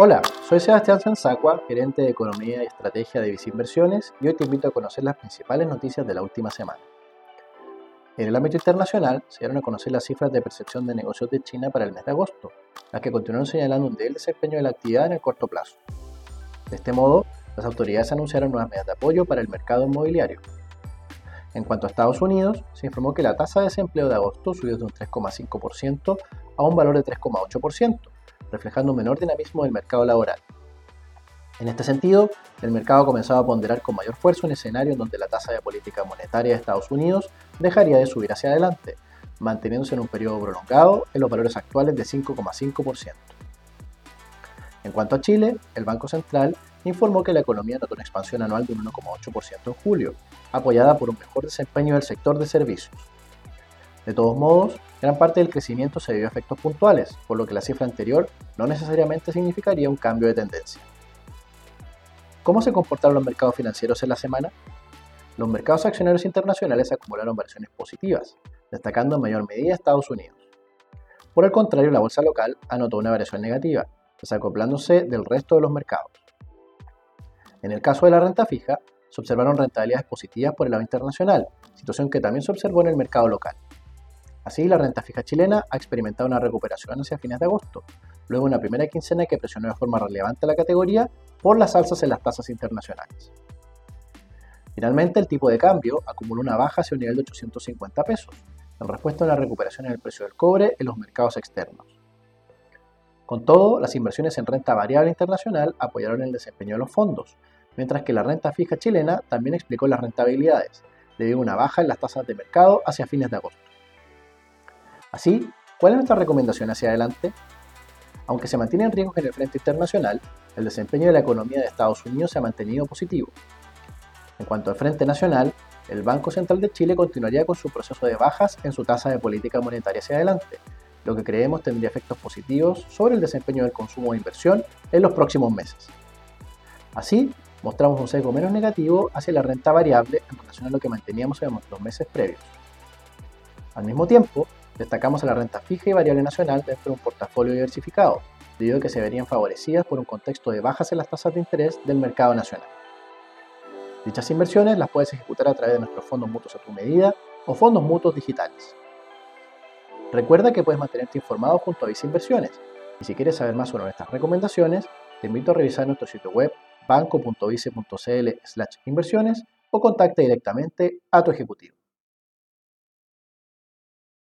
Hola, soy Sebastián Sensacua, gerente de Economía y Estrategia de Visa Inversiones, y hoy te invito a conocer las principales noticias de la última semana. En el ámbito internacional, se dieron a conocer las cifras de percepción de negocios de China para el mes de agosto, las que continuaron señalando un débil desempeño de la actividad en el corto plazo. De este modo, las autoridades anunciaron nuevas medidas de apoyo para el mercado inmobiliario. En cuanto a Estados Unidos, se informó que la tasa de desempleo de agosto subió de un 3,5% a un valor de 3,8%, reflejando un menor dinamismo del mercado laboral. En este sentido, el mercado ha comenzado a ponderar con mayor fuerza un escenario en donde la tasa de política monetaria de Estados Unidos dejaría de subir hacia adelante, manteniéndose en un periodo prolongado en los valores actuales de 5,5%. En cuanto a Chile, el Banco Central informó que la economía notó una expansión anual de un 1,8% en julio, apoyada por un mejor desempeño del sector de servicios. De todos modos, gran parte del crecimiento se debió a efectos puntuales, por lo que la cifra anterior no necesariamente significaría un cambio de tendencia. ¿Cómo se comportaron los mercados financieros en la semana? Los mercados accionarios internacionales acumularon variaciones positivas, destacando en mayor medida Estados Unidos. Por el contrario, la bolsa local anotó una variación negativa, desacoplándose del resto de los mercados. En el caso de la renta fija, se observaron rentabilidades positivas por el lado internacional, situación que también se observó en el mercado local. Así, la renta fija chilena ha experimentado una recuperación hacia fines de agosto, luego una primera quincena que presionó de forma relevante la categoría por las alzas en las tasas internacionales. Finalmente, el tipo de cambio acumuló una baja hacia un nivel de 850 pesos, en respuesta a la recuperación en el precio del cobre en los mercados externos. Con todo, las inversiones en renta variable internacional apoyaron el desempeño de los fondos, mientras que la renta fija chilena también explicó las rentabilidades, debido a una baja en las tasas de mercado hacia fines de agosto. Así, ¿cuál es nuestra recomendación hacia adelante? Aunque se mantienen riesgos en el frente internacional, el desempeño de la economía de Estados Unidos se ha mantenido positivo. En cuanto al frente nacional, el Banco Central de Chile continuaría con su proceso de bajas en su tasa de política monetaria hacia adelante, lo que creemos tendría efectos positivos sobre el desempeño del consumo de inversión en los próximos meses. Así, mostramos un sesgo menos negativo hacia la renta variable en relación a lo que manteníamos en los meses previos. Al mismo tiempo, Destacamos a la renta fija y variable nacional dentro de un portafolio diversificado, debido a que se verían favorecidas por un contexto de bajas en las tasas de interés del mercado nacional. Dichas inversiones las puedes ejecutar a través de nuestros fondos mutuos a tu medida o fondos mutuos digitales. Recuerda que puedes mantenerte informado junto a Visa Inversiones y si quieres saber más sobre nuestras recomendaciones, te invito a revisar nuestro sitio web banco.vice.cl/inversiones o contacte directamente a tu ejecutivo.